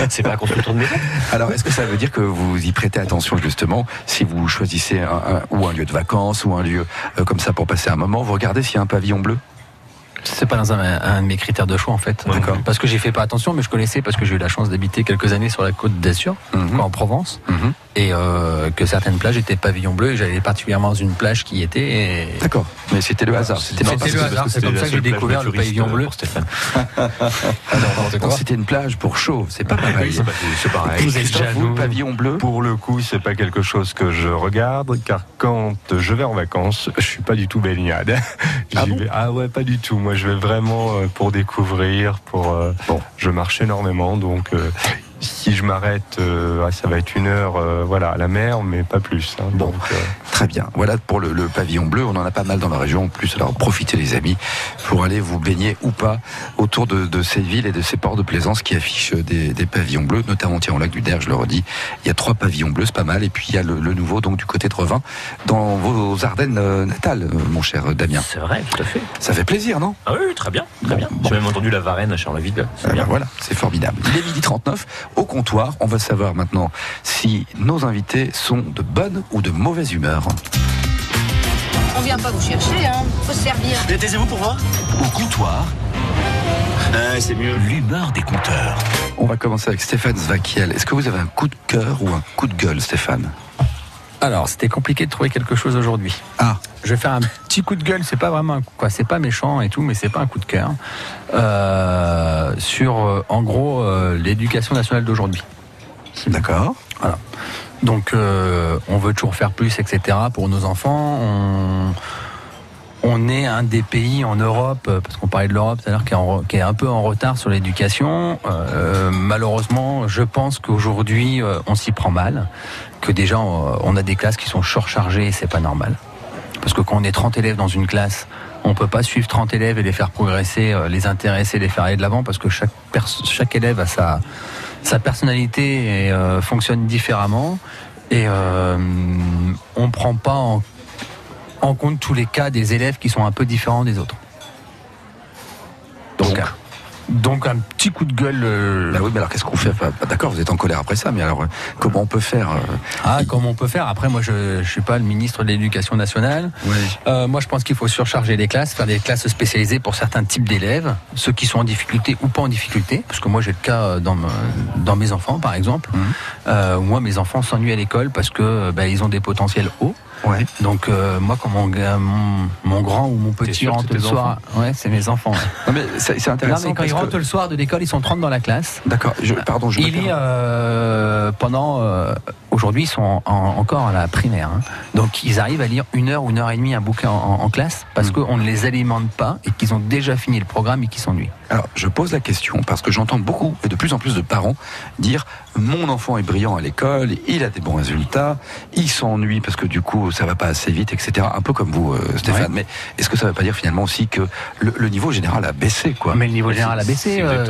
C'est pas un constructeur de maison? Alors, est-ce que ça veut dire que vous y prêtez attention justement si vous choisissez un, un- ou un lieu de vacances ou un lieu euh, comme ça pour passer un moment? Vous regardez s'il y a un pavillon bleu? C'est pas dans un, un de mes critères de choix en fait. D'accord. Parce que j'ai fait pas attention, mais je connaissais parce que j'ai eu la chance d'habiter quelques années sur la côte d'Azur, Mhm. en Provence, Mhm. Et euh, que certaines plages étaient pavillon bleu. Et j'allais particulièrement dans une plage qui était. et- D'accord. Mais c'était le hasard. C'était le hasard. C'est comme ça que j'ai découvert le pavillon euh, bleu. Stéphane. C'était une plage pour chaud. C'est pas pareil. Oui, c'est pas- c'est pareil. Vous êtes le pavillon bleu Pour le coup, c'est pas quelque chose que je regarde, car quand je vais en vacances, je suis pas du tout baignade. Ah J'y bon vais- ah ouais, pas du tout. Moi, je vais vraiment euh, pour découvrir, pour. euh, Bon. Je marche énormément, donc. euh, si je m'arrête, euh, ah, ça va être une heure, euh, voilà, à la mer, mais pas plus. hein. Bon. Donc, euh, Très bien. Voilà pour le, le pavillon bleu. On en a pas mal dans la région en plus. Alors profitez les amis pour aller vous baigner ou pas autour de, de ces villes et de ces ports de plaisance qui affichent des, des pavillons bleus, notamment tiens, au lac du Der, je le redis. Il y a trois pavillons bleus, c'est pas mal. Et puis il y a le, le nouveau donc du côté de Revin, dans vos Ardennes euh, natales, mon cher Damien. C'est vrai, tout à fait. Ça fait plaisir, non? Ah oui, très bien, très bien. J'ai même entendu la Varenne à Charleville. Bien. ben voilà, c'est formidable. Il est midi 39 au comptoir. On va savoir maintenant si nos invités sont de bonne ou de mauvaise humeur. On vient pas vous chercher, hein. Faut se servir. Taisez-vous pour voir Au comptoir. c'est mieux. L'humeur des compteurs. On va commencer avec Stéphane Zvakiel. Est-ce que vous avez un coup de cœur ou un coup de gueule, Stéphane? Alors, c'était compliqué de trouver quelque chose aujourd'hui. Ah. Je vais faire un petit coup de gueule. C'est pas vraiment un coup, quoi. C'est pas méchant et tout, mais c'est pas un coup de cœur. Euh, sur, euh, en gros, euh, l'éducation nationale d'aujourd'hui. D'accord. Voilà. Donc, euh, on veut toujours faire plus, etc. Pour nos enfants. On, on est un des pays en Europe, parce qu'on parlait de l'Europe tout à l'heure, qui, est un peu en retard sur l'éducation. Euh, malheureusement, je pense qu'aujourd'hui, euh, on s'y prend mal. Que déjà, on on a des classes qui sont surchargées et c'est pas normal. Parce que quand on est 30 élèves dans une classe, on peut pas suivre 30 élèves et les faire progresser, euh, les intéresser, les faire aller de l'avant, parce que chaque, chaque élève a sa, sa personnalité et euh, fonctionne différemment. Et euh, on prend pas en en compte tous les cas des élèves qui sont un peu différents des autres. Donc un petit coup de gueule. euh, Bah oui, mais alors qu'est-ce qu'on fait Enfin, D'accord, vous êtes en colère après ça, mais alors euh, comment on peut faire euh, Ah, comment on peut faire Après, moi, je ne suis pas le ministre de l'Éducation nationale. Euh, moi, je pense qu'il faut surcharger les classes, faire des classes spécialisées pour certains types d'élèves, ceux qui sont en difficulté ou pas en difficulté. Parce que moi, j'ai le cas dans, me- dans mes enfants, par exemple. Euh, où moi, mes enfants s'ennuient à l'école parce que bah, ils ont des potentiels hauts. Donc, euh, moi, quand mon, gars- mon, mon grand ou mon petit rentre le soir, ouais, c'est mes enfants. ouais. Non, mais c'est c'est intéressant. Non, mais quand ils que- rentrent le soir de l'école, ils sont 30 dans la classe. D'accord, je- pardon, je Il est euh, pendant. Aujourd'hui, ils sont en- encore à la primaire. hein. Donc, ils arrivent à lire une heure ou une heure et demie un bouquin en, en classe parce Hmm. qu'on ne les alimente pas et qu'ils ont déjà fini le programme et qu'ils s'ennuient. Alors, je pose la question parce que j'entends beaucoup et de plus en plus de parents dire mon enfant est brillant à l'école, il a des bons résultats, il s'ennuie parce que du coup ça va pas assez vite, etc. Un peu comme vous, euh, Stéphane. Mais est-ce que ça ne veut pas dire finalement aussi que le, le niveau général a baissé, quoi? Mais le niveau général a baissé. euh,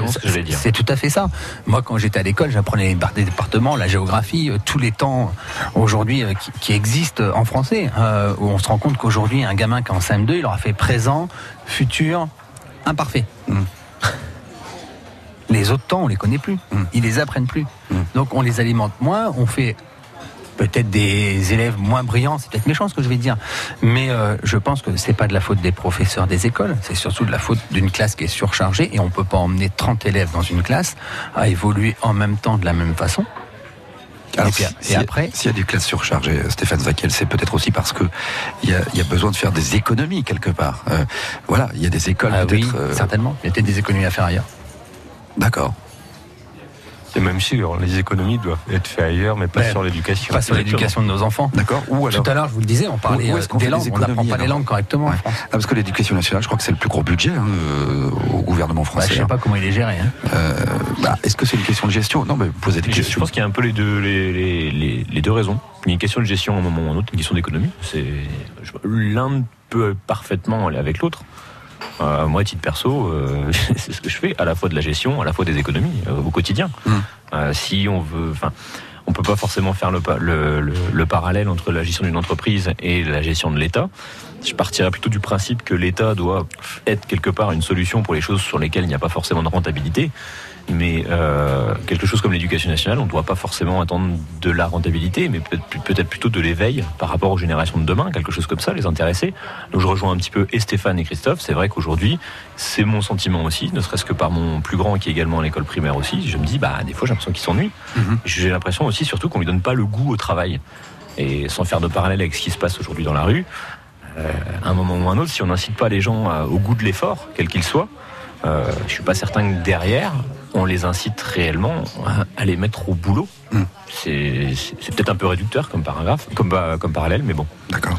c'est- tout à fait ça. Moi, quand j'étais à l'école, j'apprenais des départements, la géographie, euh, tous les temps aujourd'hui euh, qui, qui existent en français. euh, où on se rend compte qu'aujourd'hui, un gamin qui est en CM2, il aura fait présent, futur, imparfait. Les autres temps, on les connaît plus. Ils les apprennent plus. Donc, on les alimente moins. On fait peut-être des élèves moins brillants, c'est peut-être méchant ce que je vais dire, mais euh, je pense que c'est pas de la faute des professeurs des écoles, c'est surtout de la faute d'une classe qui est surchargée et on peut pas emmener 30 élèves dans une classe à évoluer en même temps de la même façon. Alors, et, puis, si- et après, s'il y a des classes surchargées, euh, Stéphane Zakel, c'est peut-être aussi parce que il y a, il y a besoin de faire des économies quelque part. Euh, voilà, il y a des écoles Ah oui, peut-être. euh, certainement. Il y a peut-être des économies à faire ailleurs. D'accord. Et même sûr, les économies doivent être faites ailleurs, mais pas Mais sur l'éducation. Pas sur l'éducation de nos enfants. D'accord. Ou alors Tout à l'heure, je vous le disais, on parlait euh, des langues, des on n'apprend pas les langues correctement. Ah, parce que l'éducation nationale, je crois que c'est le plus gros budget hein, euh, au gouvernement Bah, français. je sais pas comment il est géré. hein. Euh, bah, Est-ce que c'est une question de gestion? Non, mais vous posez des Je, questions. je pense qu'il y a un peu les deux, les, les- les- les deux raisons. Il y a une question de gestion à un moment ou à un autre, une question d'économie. C'est je- L'un peut parfaitement aller avec l'autre. Euh, moi, à titre perso, euh, c'est ce que je fais, à la fois de la gestion, à la fois des économies euh, au quotidien. Euh, si on veut, enfin, on peut pas forcément faire le, le- le parallèle entre la gestion d'une entreprise et la gestion de l'État. Je partirais plutôt du principe que l'État doit être quelque part une solution pour les choses sur lesquelles il n'y a pas forcément de rentabilité. Mais euh, quelque chose comme l'éducation nationale, on ne doit pas forcément attendre de la rentabilité, mais peut-être plutôt de l'éveil par rapport aux générations de demain, quelque chose comme ça, les intéresser. Donc je rejoins un petit peu et Stéphane et Christophe. C'est vrai qu'aujourd'hui, c'est mon sentiment aussi, ne serait-ce que par mon plus grand qui est également à l'école primaire aussi. Je me dis, bah des fois j'ai l'impression qu'il s'ennuie. J'ai l'impression aussi surtout qu'on lui donne pas le goût au travail. Et sans faire de parallèle avec ce qui se passe aujourd'hui dans la rue, euh, à un moment ou un autre, si on n'incite pas les gens à- au goût de l'effort, quel qu'il soit, euh, je suis pas certain que derrière, on les incite réellement à, les mettre au boulot. C'est c'est- peut-être un peu réducteur comme paragraphe, comme, comme parallèle, mais bon. D'accord.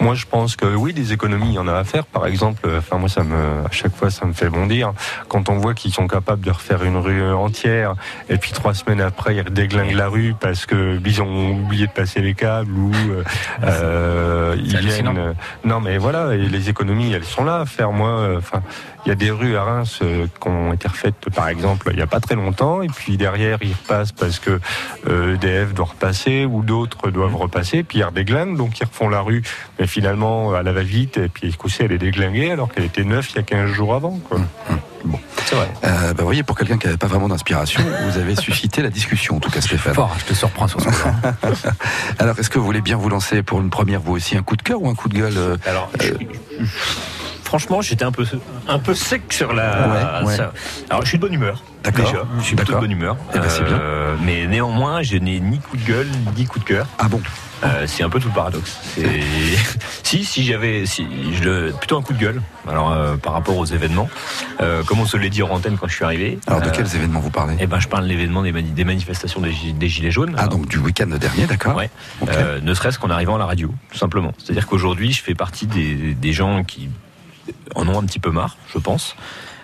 Moi, je pense que oui, des économies, il y en a à faire. Par exemple, enfin moi, ça me, à chaque fois, ça me fait bondir quand on voit qu'ils sont capables de refaire une rue entière, et puis trois semaines après, ils redéglinguent la rue parce que ils ont oublié de passer les câbles ou euh, euh, ils viennent. Non, mais voilà, et les économies, elles sont là. à Faire moi, euh, enfin, il y a des rues à Reims qui ont été refaites, par exemple, il n'y a pas très longtemps, et puis derrière, ils repassent parce que EDF doit repasser ou d'autres doivent repasser, puis ils redéglinguent, donc ils refont la rue, mais finalement à la va-vite, et puis coup elle est déglinguée alors qu'elle était neuve il y a 15 jours avant. Quoi. Bon. Euh, bah, vous voyez, pour quelqu'un qui n'avait pas vraiment d'inspiration, vous avez suscité la discussion, en tout cas, Stéphane. Fort, je te surprends sur ce coup Alors, est-ce que vous voulez bien vous lancer pour une première, vous aussi, un coup de cœur ou un coup de gueule euh, Alors, Franchement, j'étais un peu, un peu sec sur la. Ouais, ouais. ça. Alors, je suis de bonne humeur. D'accord. Déjà, je suis plutôt de bonne humeur. Eh ben, c'est bien. Euh, Mais néanmoins, je n'ai ni coup de gueule, ni coup de cœur. Ah bon Euh, c'est un peu tout le paradoxe. Si, si j'avais, si, je, plutôt un coup de gueule. Alors, euh, par rapport aux événements, euh, comme on se l'est dit en antenne quand je suis arrivé. Alors, de quels événements vous parlez? Eh ben, je parle de l'événement des, mani- des manifestations des, gi- des gilets jaunes. Ah, donc du week-end dernier, d'accord Ouais. Ne serait-ce qu'en arrivant à la radio, tout simplement. C'est-à-dire qu'aujourd'hui, je fais partie des, des gens qui en ont un petit peu marre, je pense.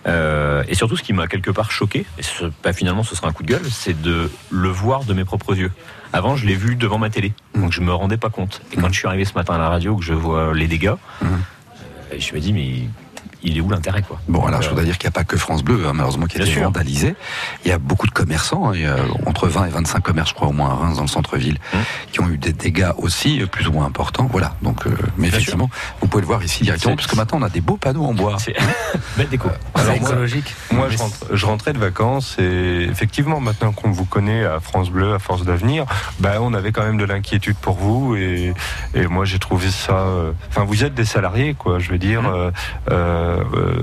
Euh, et surtout, ce qui m'a quelque part choqué, et ce- bah, finalement ce sera un coup de gueule, c'est de le voir de mes propres yeux. Avant, je l'ai vu devant ma télé, donc je me rendais pas compte. Et quand je suis arrivé ce matin à la radio, que je vois les dégâts, euh, je me dis, mais il est où l'intérêt quoi Bon, alors je voudrais dire qu'il n'y a pas que France Bleu, hein, malheureusement, qui a Bien été sûr. vandalisé. Il y a beaucoup de commerçants, hein, il y a entre 20 et 25 commerces, je crois, au moins à Reims, dans le centre-ville, Hum. qui ont eu des dégâts aussi, euh, plus ou moins importants. Voilà, donc, euh, mais Bien effectivement, vous pouvez le voir ici directement, C'est- parce que maintenant, on a des beaux panneaux en bois. Belle déco. Alors, C'est moi- écologique. Moi, je, rentre- je rentrais de vacances et effectivement, maintenant qu'on vous connaît à France Bleu, à Force d'avenir, bah, on avait quand même de l'inquiétude pour vous et, et moi, j'ai trouvé ça. euh, Enfin, vous êtes des salariés, quoi. Je veux dire, Mmh. euh, euh, euh,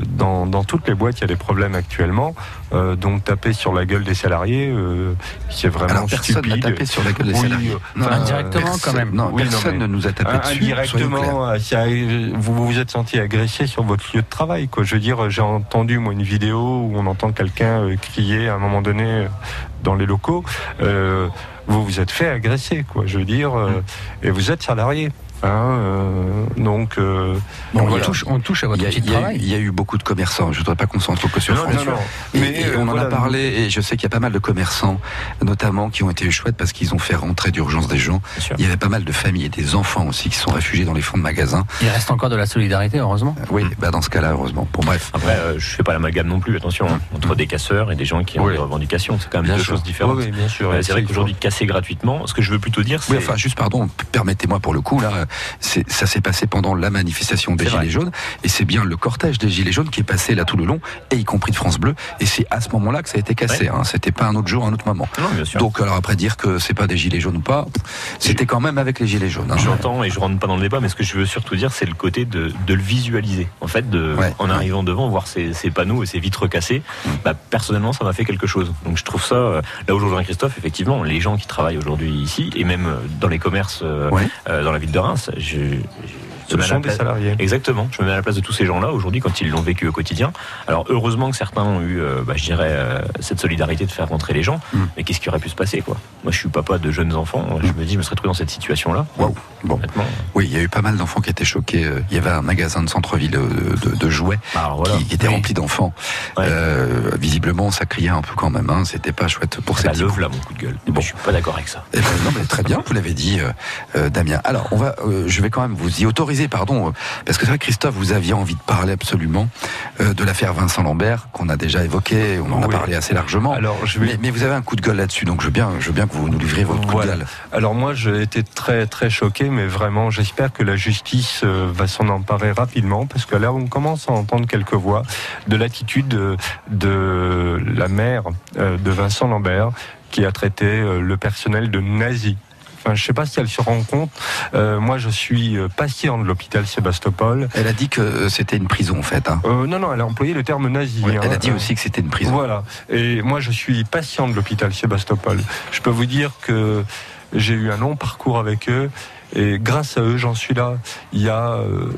dans, dans toutes les boîtes, il y a des problèmes actuellement. Euh, donc, taper sur la gueule des salariés, euh, c'est vraiment Alors, personne n'a stupide. tapé sur la gueule des Oui, salariés. euh, Non, enfin, indirectement, personne- quand même. Non, Oui, non, personne mais- ne nous a tapé dessus. Indirectement, euh, si, euh, vous vous êtes senti agressé sur votre lieu de travail. Quoi. Je veux dire, j'ai entendu moi une vidéo où on entend quelqu'un euh, crier à un moment donné euh, dans les locaux. Euh, vous vous êtes fait agresser, quoi. Je veux dire, euh, et vous êtes salarié. Hein, euh, donc, euh, Bon, donc on, voilà. touche, on touche à votre Il y, a, il y a eu- travail. il y a eu beaucoup de commerçants. Je ne voudrais pas qu'on se centre que sur Non, France non, Bleu. non. Et, Mais, et euh, on en voilà. a parlé, et je sais qu'il y a pas mal de commerçants, notamment, qui ont été chouettes parce qu'ils ont fait rentrer d'urgence des gens. Il y avait pas mal de familles et des enfants aussi qui sont réfugiés dans les fonds de magasins. Il reste encore de la solidarité, heureusement. Oui, bah dans ce cas-là, heureusement. Bon, bref. Après, euh, je fais pas l'amalgame non plus, attention, hein, entre des casseurs et des gens qui ont Oui. des revendications. C'est quand même Bien deux sûr. choses différentes. Oui, oui, bien sûr. Euh, c'est vrai qu'aujourd'hui, casser gratuitement, ce que je veux plutôt dire, c'est. Oui, enfin, juste pardon, permettez-moi pour le coup, là, ça s'est passé pendant la manifestation des vrai. Gilets jaunes, et c'est bien le cortège des Gilets jaunes qui est passé là tout le long, et y compris de France Bleu, et c'est à ce moment-là que ça a été cassé, Ouais. hein, c'était pas un autre jour, un autre moment. Non, bien sûr. Donc, alors après dire que c'est pas des Gilets jaunes ou pas, c'était quand même avec les Gilets jaunes. hein. J'entends et je rentre pas dans le débat, mais ce que je veux surtout dire, c'est le côté de, de le visualiser. En fait, de, Ouais, en arrivant devant, voir ces, ces panneaux et ces vitres cassées, bah, personnellement, ça m'a fait quelque chose. Donc je trouve ça, euh, là où je rejoins Christophe, effectivement, les gens qui travaillent aujourd'hui ici, et même euh, dans les commerces Ouais. euh, dans la ville de Reims, je, je me mets à sont la des salariés. Exactement. Je me mets à la place de tous ces gens-là aujourd'hui quand ils l'ont vécu au quotidien. Alors heureusement que certains ont eu, euh, bah, je dirais, euh, cette solidarité de faire rentrer les gens. Mm. Mais qu'est-ce qui aurait pu se passer, quoi? Moi, je suis papa de jeunes enfants. Je me dis, je me serais trouvé dans cette situation-là. Waouh. Bon. Honnêtement. Oui, il y a eu pas mal d'enfants qui étaient choqués. euh, Il y avait un magasin de centre-ville de, de- de jouets Alors voilà. qui, qui était Oui. rempli d'enfants. Ouais. Euh, visiblement, ça criait un peu quand même. Hein. C'était pas chouette pour ces Bah, petits voilà mon coup de gueule. Bon. Je suis pas d'accord avec ça. Eh ben, non, mais très bien, vous l'avez dit, Damien. Alors, on va, je vais quand même vous y autoriser, pardon, euh, parce que c'est vrai, Christophe, vous aviez envie de parler absolument euh, de l'affaire Vincent Lambert, qu'on a déjà évoqué, on en a parlé assez largement. Alors, je vais. mais, mais vous avez un coup de gueule là-dessus, donc je veux bien, je veux bien que vous nous livriez votre coup de gueule. Alors moi, j'ai été très très choqué, mais vraiment, j'espère que la justice euh, va s'en emparer rapidement, parce que là, on commence à entendre quelques voix de l'attitude de, de la mère euh, de Vincent Lambert, qui a traité le personnel de nazi. Enfin, je sais pas si elle se rend compte. Euh, moi, je suis euh, patient de l'hôpital Sébastopol. Elle a dit que euh, c'était une prison, en fait. Hein. Euh, non, non, elle a employé le terme nazi. Ouais, hein. elle a dit aussi que c'était une prison. voilà. Et moi, je suis patient de l'hôpital Sébastopol. Je peux vous dire que j'ai eu un long parcours avec eux. Et grâce à eux, j'en suis là. Il y a euh,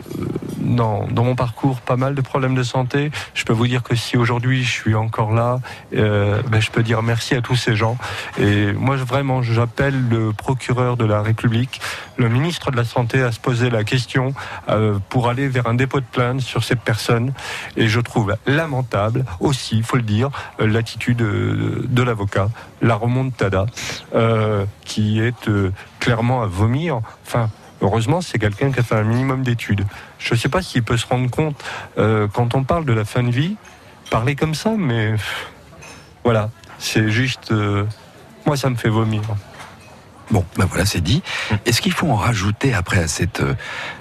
dans, dans mon parcours pas mal de problèmes de santé. Je peux vous dire que si aujourd'hui je suis encore là, euh, ben, je peux dire merci à tous ces gens. Et moi, vraiment, j'appelle le procureur de la République, le ministre de la Santé à se poser la question euh, pour aller vers un dépôt de plainte sur cette personne. Et je trouve lamentable aussi, il faut le dire, euh, l'attitude euh, de l'avocat, la remontada, euh, qui est clairement à vomir. Enfin, heureusement, c'est quelqu'un qui a fait un minimum d'études. Je ne sais pas s'il peut se rendre compte, euh, quand on parle de la fin de vie, parler comme ça, mais voilà, c'est juste... euh, moi, ça me fait vomir. Bon, ben voilà, c'est dit. Est-ce qu'il faut en rajouter après à cette euh,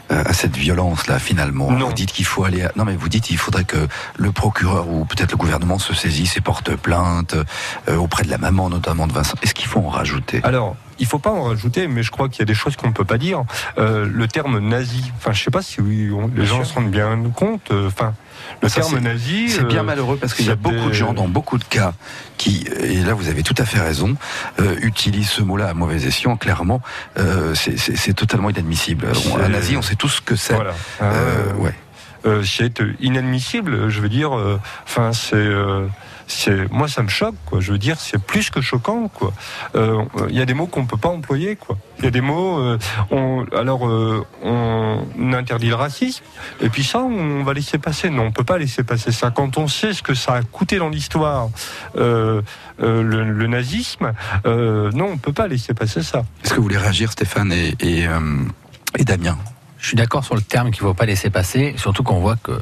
à cette violence là finalement? Non. Vous dites qu'il faut aller. À... Non, mais vous dites qu'il faudrait que le procureur ou peut-être le gouvernement se saisisse et porte plainte auprès de la maman notamment de Vincent. Est-ce qu'il faut en rajouter? Alors, il faut pas en rajouter, mais je crois qu'il y a des choses qu'on ne peut pas dire. Euh, le terme nazi, enfin, je sais pas si oui, on- les gens se rendent bien compte. euh, Enfin, le Ça, terme nazi. C'est bien euh, malheureux parce qu'il y a beaucoup de gens dans beaucoup de cas qui, et là vous avez tout à fait raison, euh, utilisent ce mot-là à mauvais escient. Clairement, euh, c'est- totalement inadmissible. On- Un nazi, on sait tous ce que c'est. Voilà. Euh, ouais. c'est inadmissible. Je veux dire, enfin, c'est, c'est, moi, ça me choque. Quoi. Je veux dire, c'est plus que choquant. Quoi. Euh, Il y a des mots qu'on peut pas employer. Quoi. Il y a des mots. euh, on, alors, euh, on interdit le racisme, et puis ça, on va laisser passer. Non, on peut pas laisser passer ça. Quand on sait ce que ça a coûté dans l'histoire, euh, euh, le, le nazisme, euh, non, on peut pas laisser passer ça. Est-ce que vous voulez réagir, Stéphane et, et, euh, et Damien? Je suis d'accord sur le terme qu'il ne faut pas laisser passer, surtout qu'on voit que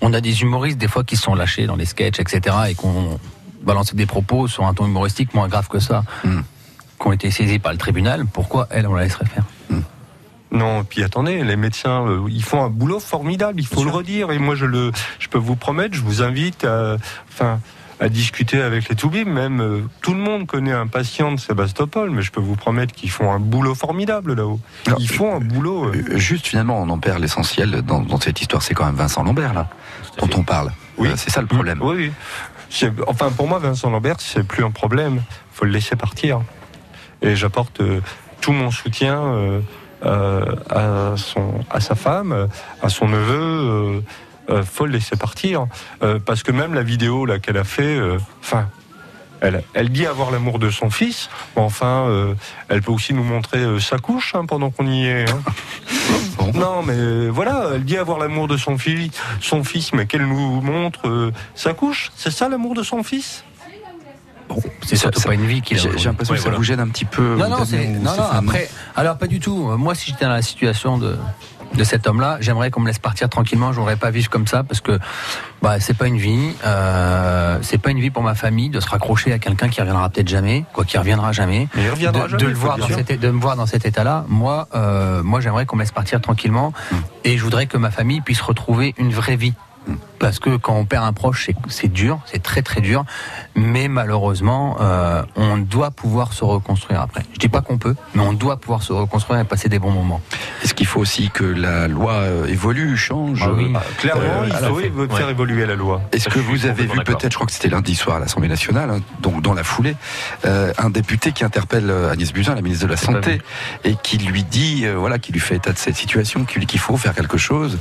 on a des humoristes des fois qui se sont lâchés dans les sketchs, etc. et qu'on balançait des propos sur un ton humoristique moins grave que ça, Hmm. qui ont été saisis par le tribunal. Pourquoi elle, on la laisserait faire? Non, et puis attendez, les médecins, euh, ils font un boulot formidable, il faut le redire. Et moi, je le, je peux vous promettre, je vous invite à, enfin, à discuter avec les Toubibs. Même euh, tout le monde connaît un patient de Sébastopol, mais je peux vous promettre qu'ils font un boulot formidable là-haut. Ils font un boulot. euh, Euh, Juste finalement, on en perd l'essentiel dans, dans cette histoire. C'est quand même Vincent Lambert là dont on parle. Oui. Euh, c'est ça le problème. Oui, Enfin, pour moi, Vincent Lambert, c'est plus un problème. faut le laisser partir. Et j'apporte euh, tout mon soutien euh, euh, à, son, à sa femme, euh, à son neveu. Euh, faut le laisser partir. Euh, parce que même la vidéo là qu'elle a fait, euh, enfin. elle, elle dit avoir l'amour de son fils, mais enfin, euh, elle peut aussi nous montrer euh, sa couche hein, pendant qu'on y est. hein. Non, mais euh, voilà, elle dit avoir l'amour de son fils, son fils, mais qu'elle nous montre euh, sa couche. C'est ça l'amour de son fils? C'est surtout pas une vie qu'il a. J'ai l'impression Ouais, que ça voilà. vous gêne un petit peu. Non, non, non, non, après, alors pas du tout. Moi, si j'étais dans la situation de, de cet homme-là, j'aimerais qu'on me laisse partir tranquillement. Je voudrais pas vivre comme ça parce que, bah, c'est pas une vie. Euh, c'est pas une vie pour ma famille de se raccrocher à quelqu'un qui reviendra peut-être jamais, quoi, qui reviendra jamais. Mais il reviendra de, jamais, de le voir dans cet, de me voir dans cet état-là. Moi, euh, moi, j'aimerais qu'on me laisse partir tranquillement et je voudrais que ma famille puisse retrouver une vraie vie. Parce que quand on perd un proche, c'est- dur, c'est très très dur, mais malheureusement, euh, on doit pouvoir se reconstruire après. Je dis pas qu'on peut, mais on doit pouvoir se reconstruire et passer des bons moments. Est-ce qu'il faut aussi que la loi euh, évolue, change Ah oui. euh, Clairement, euh, il faut évo- faire évoluer la loi. Est-ce que vous avez vu peut-être, je crois que c'était lundi soir à l'Assemblée nationale, hein, donc dans la foulée, euh, un député qui interpelle Agnès Buzyn, la ministre de la Santé, et qui lui dit, euh, voilà, qui lui fait état de cette situation, qu'il qu'il faut faire quelque chose.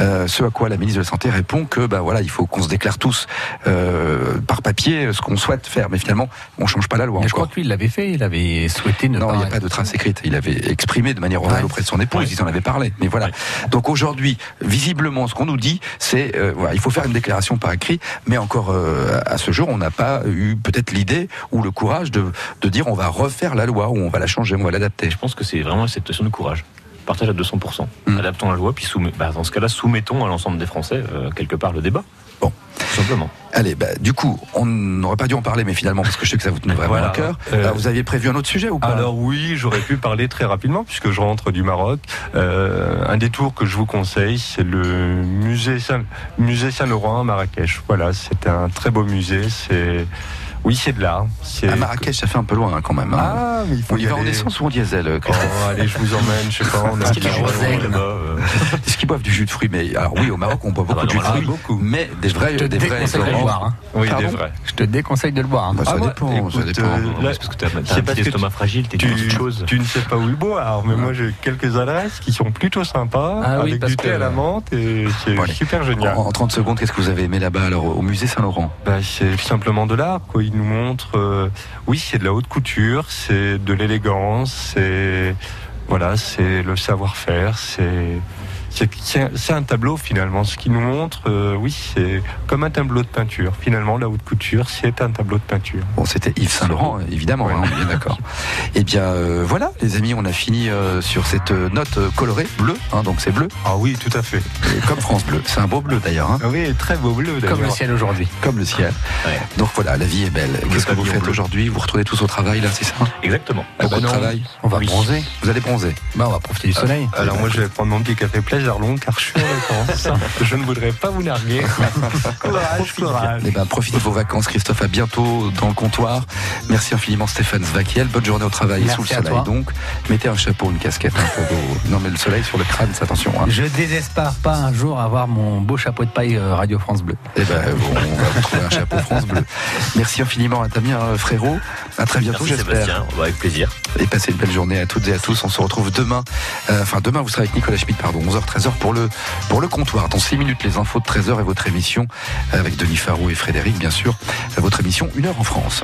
Euh, ce à quoi la ministre de la Santé répond que, ben voilà, il faut qu'on se déclare tous euh, par papier ce qu'on souhaite faire, mais finalement, on change pas la loi. Je crois que lui, il l'avait fait, il avait souhaité ne Non, pas. il n'y a pas de trace écrite. Il avait exprimé de manière orale Ouais. auprès de son épouse, ils en avaient parlé. Mais voilà. Donc aujourd'hui, visiblement, ce qu'on nous dit, c'est euh, voilà, il faut faire une déclaration par écrit, mais encore euh, à ce jour, on n'a pas eu peut-être l'idée ou le courage de, de dire on va refaire la loi ou on va la changer, on va l'adapter. Je pense que c'est vraiment cette question de courage. Partage à 200%. Mm. Adaptons la loi, puis soumet- bah, dans ce cas-là, soumettons à l'ensemble des Français, euh, quelque part, le débat. Bon. Tout simplement. Allez, bah, du coup, on n'aurait pas dû en parler, mais finalement, parce que je sais que ça vous tenait vraiment Voilà. à cœur. Euh, Alors, vous aviez prévu un autre sujet ou pas? Alors oui, j'aurais pu parler très rapidement puisque je rentre du Maroc. Euh, un détour que je vous conseille, c'est le musée Saint, musée Saint-Laurent à Marrakech. Voilà, c'est un très beau musée. C'est oui, c'est de l'art. C'est À Marrakech, ça fait un peu loin hein, quand même. hein. Ah, mais il faut on y, va en aller. essence ou en diesel euh, Oh, allez, je vous emmène. Je sais pas. On Est-ce y euh, Est-ce qu'ils boivent du jus de fruits Mais alors oui, au Maroc, on boit beaucoup bah de jus de là, fruits, beaucoup. mais des vrais, Je te des vrais déconseille de le boire. hein. Oui, Pardon des vrais. Je te déconseille de le boire. Bah, ça Ah, dépend, ça écoute, dépend. euh, là, parce que t'as un petit estomac fragile, t'es tu, une petite chose. tu ne sais pas où le boire, mais moi j'ai quelques adresses qui sont plutôt sympas, Ah oui, avec du thé à la menthe et c'est super génial. En, en 30 secondes, qu'est-ce que vous avez aimé là-bas alors au musée Saint-Laurent? Bah, c'est simplement de l'art, quoi. Il nous montre, euh, oui, c'est de la haute couture, c'est de l'élégance, c'est, voilà, c'est le savoir-faire, c'est, c'est, un- tableau finalement. Ce qu'il nous montre, euh, oui, c'est comme un tableau de peinture. Finalement, la haute couture, c'est un tableau de peinture. Bon, c'était Yves Saint-Laurent, évidemment, hein, on est bien d'accord. Eh bien, euh, voilà, les amis, on a fini euh, sur cette note colorée, bleue, hein, donc c'est bleu, Ah oui, tout à fait. et comme France Bleu. C'est un beau bleu d'ailleurs, hein, Ah oui, très beau bleu d'ailleurs. Comme le ciel aujourd'hui. comme le ciel. Ouais. Donc voilà, la vie est belle. Qu'est-ce que vous faites aujourd'hui? Vous retournez tous au travail, là, c'est ça? Exactement. Ah Beaucoup bah de non. travail? On va Oui. bronzer? Vous allez bronzer? Bah, on va profiter du soleil. Alors moi, je vais prendre mon petit café plaisir long car je suis en vacances. je ne voudrais pas vous narguer. courage, courage. Eh ben, profitez de vos vacances, Christophe. À bientôt dans le comptoir. Merci infiniment, Stéphane Zvakiel. Bonne journée au travail Merci sous le soleil. toi. Donc, mettez un chapeau, une casquette. hein, vos- Non, mais le soleil sur le crâne, c'est attention. Hein. Je désespère pas un jour avoir mon beau chapeau de paille euh, Radio France Bleu. Eh ben, bon, on va vous trouver un chapeau France Bleu. Merci infiniment à Damien euh, Frérot. À très bientôt, Merci j'espère. Sébastien, Bah, avec plaisir. Et passez une belle journée à toutes et à tous. On se retrouve demain. Euh, Enfin, demain, vous serez avec Nicolas Schmitt, pardon, 11h, 13h pour le, pour le comptoir. Dans 6 minutes, les infos de 13h et votre émission avec Denis Faro et Frédéric, bien sûr. Votre émission 1 heure en France.